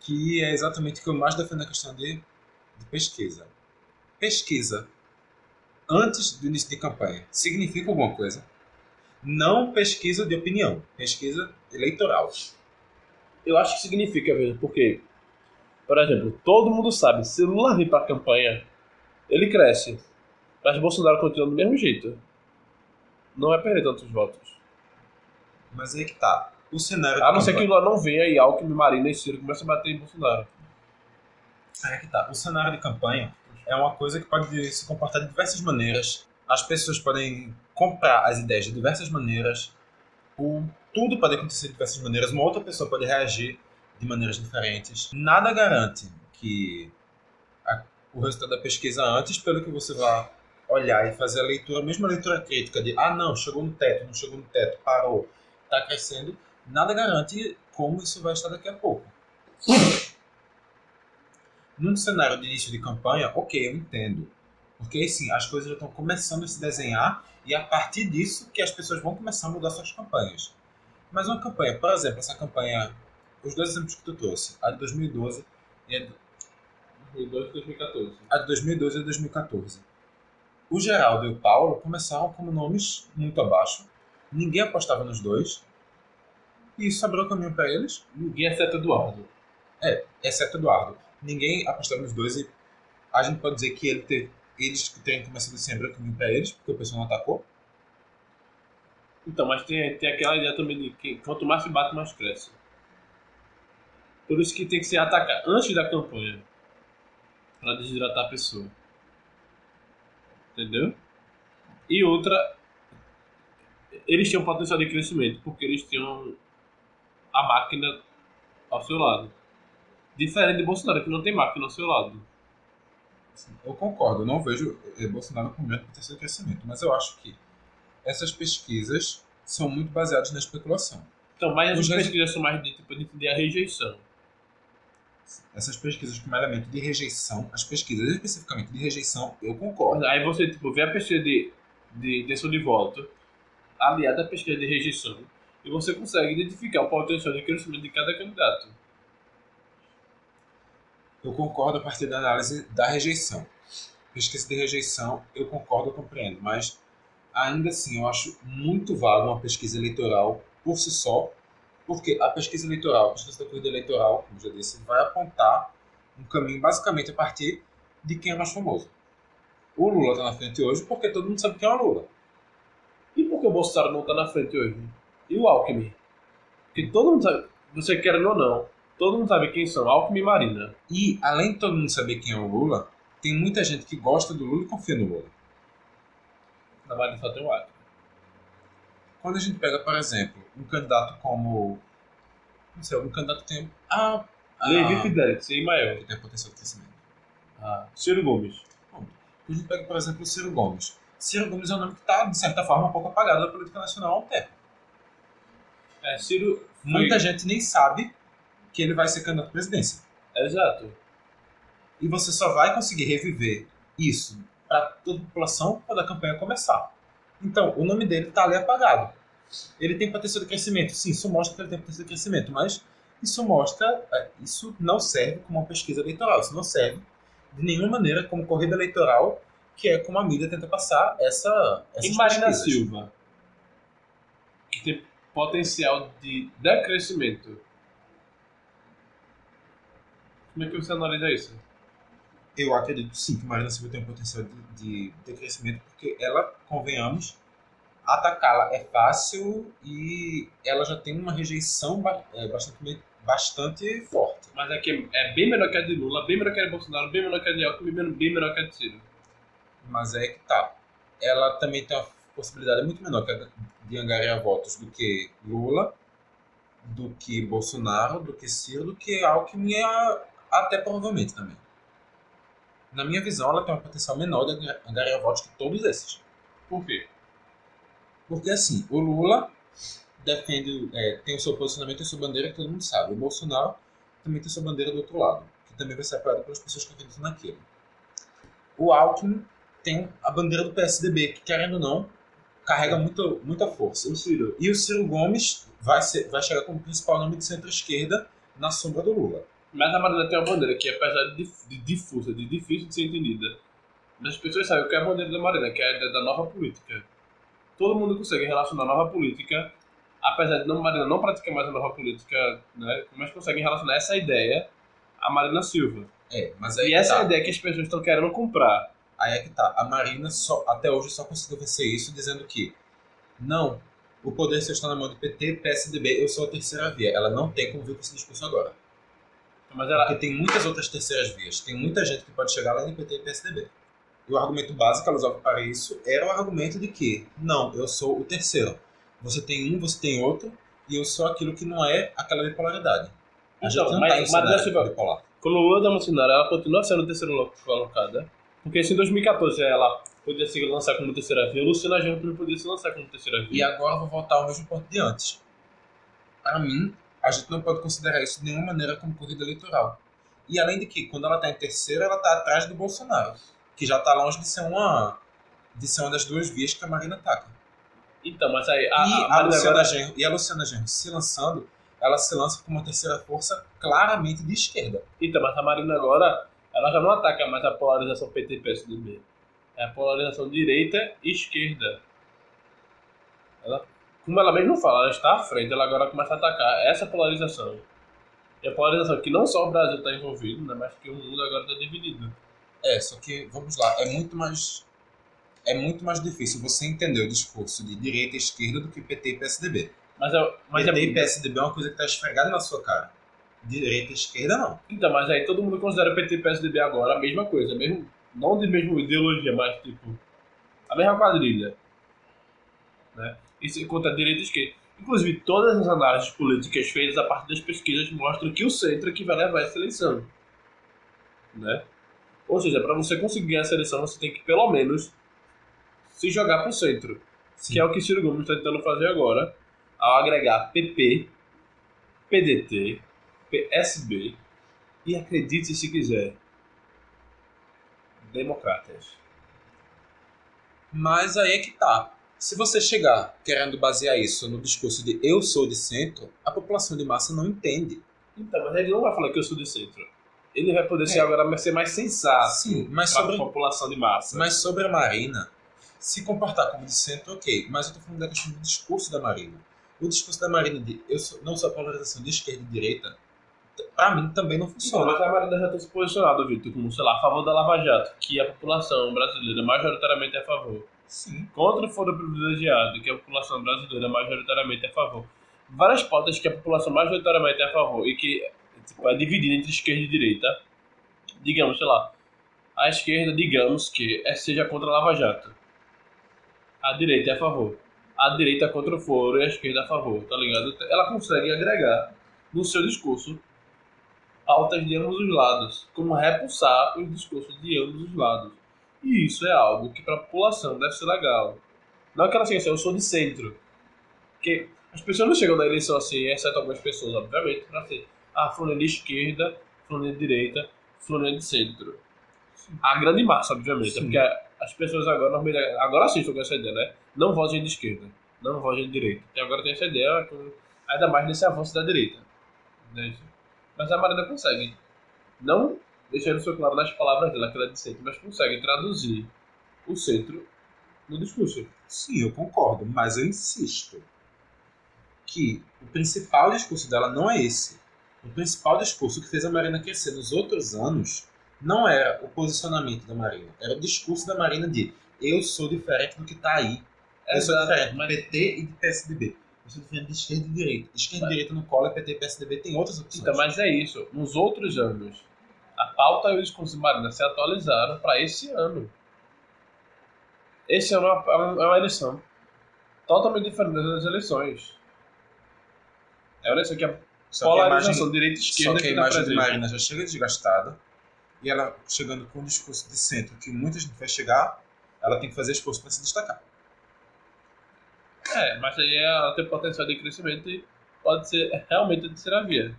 que é exatamente o que eu mais defendo na questão de, de pesquisa. Pesquisa antes do início de campanha significa alguma coisa? Não pesquisa de opinião, pesquisa eleitoral. Eu acho que significa, veja, porque, por exemplo, todo mundo sabe, se Lula vir pra campanha, ele cresce. Mas Bolsonaro continua do mesmo jeito. Não vai perder tantos votos. Mas aí que tá. O cenário A não ser que campanha- Lula não venha e Alckmin, Marina e Ciro comecem a bater em Bolsonaro. Aí é que tá. O cenário de campanha é uma coisa que pode se comportar de diversas maneiras. As pessoas podem comprar as ideias de diversas maneiras. O, tudo pode acontecer de diversas maneiras. Uma outra pessoa pode reagir de maneiras diferentes. Nada garante que a- o resultado da pesquisa antes, pelo que você vai olhar e fazer a leitura, a leitura crítica de ah, não, chegou no teto, não chegou no teto, parou, está crescendo, nada garante como isso vai estar daqui a pouco. Num cenário de início de campanha, ok, eu entendo. Porque sim, as coisas já estão começando a se desenhar e é a partir disso que as pessoas vão começar a mudar suas campanhas. Mas uma campanha, por exemplo, essa campanha, os dois exemplos que tu trouxe, a de 2012 e a de 2012 e 2014. a de 2012 e a de 2014. O Geraldo e o Paulo começaram como nomes muito abaixo. Ninguém apostava nos dois. E isso abriu caminho para eles, Ninguém acerta Eduardo. exceto Eduardo. Ninguém apostava nos dois e a gente pode dizer que ele eles que terem começado assim abriu o caminho para eles, porque o pessoal não atacou. Então, mas tem, tem aquela ideia também de que quanto mais se bate, mais cresce. Por isso que tem que ser atacado antes da campanha. Pra desidratar a pessoa. Entendeu? E outra, eles tinham potencial de crescimento, porque eles tinham a máquina ao seu lado. Diferente de Bolsonaro, que não tem máquina ao seu lado. Eu concordo, eu não vejo eh, Bolsonaro com grande potencial de crescimento, mas eu acho que essas pesquisas são muito baseadas na especulação. Então, mas as pesquisas são mais de, tipo, de entender a rejeição. Essas pesquisas com elemento de rejeição, as pesquisas especificamente de rejeição, eu concordo. Aí você tipo, vê a pesquisa de, de intenção de voto aliada à pesquisa de rejeição e você consegue identificar o potencial de crescimento de cada candidato. Eu concordo a partir da análise da rejeição. Pesquisa de rejeição, eu concordo, eu compreendo, mas ainda assim eu acho muito vago uma pesquisa eleitoral por si só, porque a pesquisa eleitoral, a pesquisa da corrida eleitoral, como já disse, vai apontar um caminho basicamente a partir de quem é mais famoso. O Lula tá na frente hoje porque todo mundo sabe quem é o Lula. E por que o Bolsonaro não tá na frente hoje? E o Alckmin? Porque todo mundo sabe, você querendo ou não, todo mundo sabe quem são Alckmin e Marina. E, além de todo mundo saber quem é o Lula, tem muita gente que gosta do Lula e confia no Lula. Na Marina só tem o Alckmin. Quando a gente pega, por exemplo, um candidato como. Não sei, um candidato que tem. A. a Levi Fidelix e Imael. que tem potencial de crescimento. Ah, Ciro Gomes. A gente pega, por exemplo, o Ciro Gomes. Ciro Gomes é um nome que está, de certa forma, um pouco apagado da política nacional há um tempo. É, Ciro. foi- Muita gente nem sabe que ele vai ser candidato à presidência. Exato. E você só vai conseguir reviver isso para toda a população quando a campanha começar. Então, o nome dele está ali apagado. Ele tem potencial de crescimento. Sim, isso mostra que ele tem potencial de crescimento, mas isso mostra, é, isso não serve como uma pesquisa eleitoral. Isso não serve de nenhuma maneira como corrida eleitoral, que é como a mídia tenta passar essa E Marina pesquisas. Silva. Que tem potencial de decrescimento. Como é que você analisa isso? Eu acredito sim que Marina Silva tem um potencial de, de, de crescimento, porque ela, convenhamos, atacá-la é fácil e ela já tem uma rejeição é, bastante, bastante forte. Mas é que é bem melhor que a de Lula, bem melhor que a de Bolsonaro, bem melhor que a de Alckmin, bem melhor que a de Ciro. Mas é que tá. Ela também tem uma possibilidade muito menor de angariar votos do que Lula, do que Bolsonaro, do que Ciro, do que Alckmin e até provavelmente também. Na minha visão, ela tem um potencial menor de angariar votos que todos esses. Por quê? Porque assim, o Lula defende, é, tem o seu posicionamento e a sua bandeira que todo mundo sabe. O Bolsonaro também tem sua bandeira do outro lado, que também vai ser apoiado pelas pessoas que acreditam naquilo. O Alckmin tem a bandeira do PSDB, que querendo ou não, carrega muito, muita força. O Ciro. E o Ciro Gomes vai, ser, vai chegar como principal nome de centro-esquerda na sombra do Lula. Mas a Marina tem uma bandeira que, apesar de, de difusa, de difícil de ser entendida, mas as pessoas sabem o que é a bandeira da Marina, que é a da nova política. Todo mundo consegue relacionar a nova política, apesar de não, Marina não praticar mais a nova política, né, mas conseguem relacionar essa ideia à Marina Silva. É, mas aí E essa é tá. a ideia que as pessoas estão querendo comprar. Aí é que tá. A Marina só, até hoje só conseguiu vencer isso dizendo que não, o poder só está na mão do PT, PSDB, eu sou a terceira via. Ela não tem como vir com esse discurso agora. Mas ela, Porque tem muitas outras terceiras vias. Tem muita gente que pode chegar lá no PT e PSDB. E o argumento básico que ela usava para isso era o argumento de que, não, eu sou o terceiro. Você tem um, você tem outro, e eu sou aquilo que não é aquela bipolaridade. A Então, gente não mas- tá mas ver. bipolar. o da Bolsonaro, ela continua sendo terceira lo- colocada. Porque se em 2014 ela podia se lançar como terceira via, Luciana Genro também podia se lançar como terceira E via. agora eu vou voltar ao mesmo ponto de antes. Para mim, a gente não pode considerar isso de nenhuma maneira como corrida eleitoral. E além de que, quando ela está em terceira, ela está atrás do Bolsonaro, que já está longe de ser uma de ser uma das duas vias que a Marina ataca. Então, mas aí a, e, a a Luciana agora- Genro, e a Luciana Genro se lançando, ela se lança como uma terceira força claramente de esquerda. Então, mas a Marina agora, ela já não ataca mais a polarização PT e PSDB. É a polarização direita e esquerda. Ela, como ela mesma fala, ela está à frente, ela agora começa a atacar essa polarização. E a polarização que não só o Brasil está envolvido, né, mas que o mundo agora está dividido. É, só que, vamos lá, é muito mais é muito mais difícil você entender o discurso de direita e esquerda do que PT e PSDB. Mas, é, mas PT é, e PSDB é uma coisa que está esfregada na sua cara. Direita e esquerda, não. Então, mas aí todo mundo considera PT e PSDB agora a mesma coisa, mesmo, não de mesma ideologia, mas tipo, a mesma quadrilha. Né? Isso contra a direita e esquerda. Inclusive, todas as análises políticas feitas a partir das pesquisas mostram que o centro é que vai levar essa eleição. Né? Ou seja, para você conseguir ganhar essa eleição, você tem que pelo menos se jogar para o centro. Que é o que Ciro Gomes está tentando fazer agora, ao agregar PP, PDT, PSB e acredite se quiser, democratas. Mas aí é que tá. Se você chegar querendo basear isso no discurso de eu sou de centro, a população de massa não entende. Então, mas ele não vai falar que eu sou de centro. Ele vai poder ser É. agora ser mais sensato Sim, mas para sobre, a população de massa. mas sobre a Marina, se comportar como de centro, ok. Mas eu tô falando da questão do discurso da Marina. O discurso da Marina de eu sou, não sou a polarização de esquerda e direita pra mim também não Então, funciona. mas a Marina já tem se posicionado, Vitor, como, sei lá, a favor da Lava Jato, que a população brasileira majoritariamente é a favor. Sim. Contra o foro privilegiado, que a população brasileira majoritariamente é a favor. Várias pautas que a população majoritariamente é a favor e que tipo, é dividida entre esquerda e direita. Digamos, sei lá, a esquerda, digamos que é, seja contra a Lava Jato. A direita é a favor. A direita é contra o foro e a esquerda é a favor, tá ligado? Ela consegue agregar no seu discurso pautas de ambos os lados, como repulsar os discursos de ambos os lados. E isso é algo que para a população deve ser legal. Não é aquela assim, assim, eu sou de centro. Porque as pessoas não chegam na eleição assim, exceto algumas pessoas, obviamente, para ser ah, fulano é de esquerda, fulano é de direita, fulano é de centro. A grande massa, obviamente, Sim. porque as pessoas agora, agora sim estão com essa ideia, né? Não votem de esquerda, não votem de direita. E agora tem essa ideia, com- ainda mais nesse avanço da direita. né? Mas a Marina consegue, não deixando isso claro nas palavras dela, que ela é de centro, mas consegue traduzir o centro no discurso. Sim, eu concordo, mas eu insisto que o principal discurso dela não é esse. O principal discurso que fez a Marina crescer nos outros anos não era o posicionamento da Marina, era o discurso da Marina de eu sou diferente do que tá aí. Eu sou diferente mas- de PT e de PSDB. Eu sou diferente de esquerda e direita. Esquerda e direita no colo, PT e PSDB tem outras opções. Então, mas é isso. Nos outros anos, a pauta e o discurso de Marina se atualizaram para esse ano. Esse ano é uma, é uma- é uma eleição totalmente diferente das eleições. É uma eleição que a Só que a polarização imagem, direita e só esquerda que a que tá imagem de presente. Marina já chega desgastada e ela chegando com um discurso de centro que muita gente vai chegar, ela tem que fazer esforço para se destacar. É, mas aí ela tem potencial de crescimento e pode ser realmente a terceira via.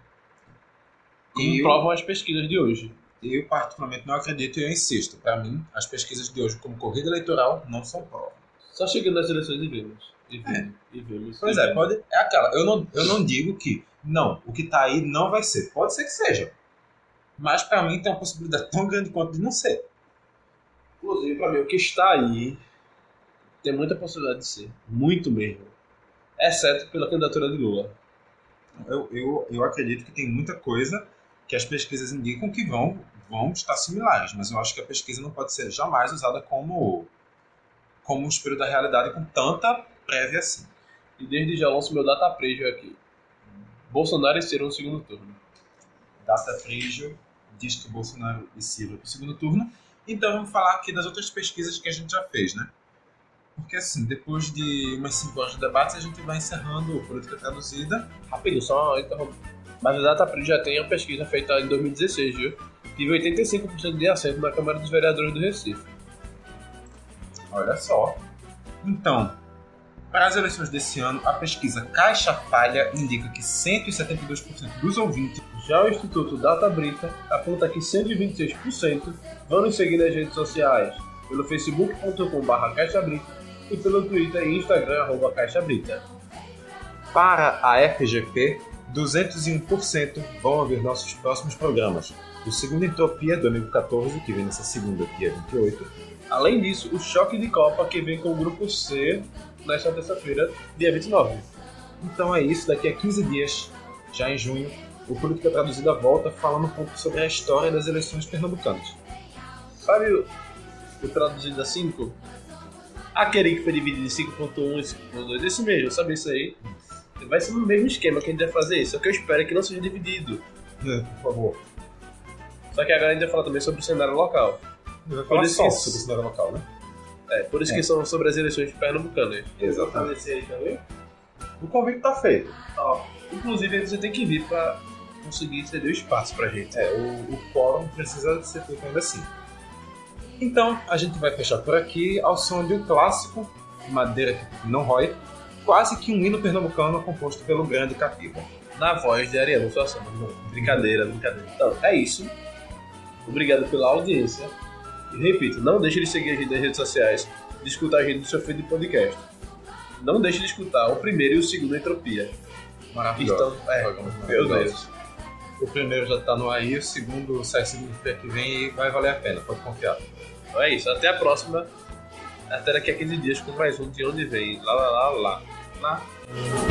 Como eu- provam as pesquisas de hoje. Eu, particularmente, não acredito e eu insisto. Para mim, as pesquisas de hoje, como corrida eleitoral, não são prova. Só chegando nas eleições e vemos. E vemos. E vemos. Pois e é, vemos. pode. É aquela. Eu não, eu não digo que não, o que tá aí não vai ser. Pode ser que seja. Mas para mim tem uma possibilidade tão grande quanto de não ser. Inclusive, pra mim, o que está aí tem muita possibilidade de ser. Muito mesmo. Exceto pela candidatura de Lula. Eu, eu, eu acredito que tem muita coisa que as pesquisas indicam que vão, vão estar similares, mas eu acho que a pesquisa não pode ser jamais usada como, como um espelho da realidade com tanta prévia assim. E desde já lanço meu data preview aqui. Bolsonaro e Ciro no segundo turno. Data Frigio diz que Bolsonaro e Ciro para o segundo turno. Então vamos falar aqui das outras pesquisas que a gente já fez, né? Porque assim, depois de umas 5 horas de debate, a gente vai encerrando o Política Traduzida. Rapidinho, só interromper. Mas o data preview já tem uma pesquisa feita em 2016, viu? Tive 85% de assento na Câmara dos Vereadores do Recife. Olha só. Então, para as eleições desse ano, a pesquisa Caixa Falha indica que 172% dos ouvintes Já o Instituto Data Brita aponta que 126% vão nos seguir nas redes sociais, pelo facebook.com.br caixabrita e pelo Twitter e Instagram, arroba caixabrita. Para a FGP, 201% vão ouvir nossos próximos programas. O segundo Entropia, do amigo 14, que vem nessa segunda, dia 28. Além disso, o Choque de Copa, que vem com o Grupo C nesta terça-feira, dia 29. Então é isso, daqui a 15 dias, já em junho, o Política Traduzida volta falando um pouco sobre a história das eleições pernambucanas. Sabe o, o traduzido a 5? Aquele que foi dividido em 5.1 e 5.2, esse mesmo, sabe isso aí? Vai ser no mesmo esquema que a gente vai fazer isso, só que eu espero que não seja dividido. Por favor. Só que agora a gente vai falar também sobre o cenário local. Vai falar só sobre o cenário local, né? É, por isso É. que são sobre as eleições pernambucanas. Exatamente. aí também? O convite tá feito. Ó, inclusive você tem que vir pra conseguir ceder o espaço pra gente. É, o, o quórum precisa ser feito ainda assim. Então, a gente vai fechar por aqui ao som de um clássico, Madeira que não rói, quase que um hino pernambucano composto pelo grande Capiba. Na voz de Ariano Suassuna. Brincadeira, brincadeira. Então, é isso. Obrigado pela audiência. E repito, não deixe de seguir a gente nas redes sociais, de escutar a gente no seu feed de podcast. Não deixe de escutar o primeiro e o segundo Entropia. Maravilhoso. Estão, é, meu. Deus. O primeiro já tá no ar aí, o segundo sai segunda-feira que vem e vai valer a pena, pode confiar. Então é isso. Até a próxima. Até daqui a 15 dias com mais um de onde vem. Lá, lá, lá, lá. lá.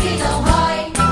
que não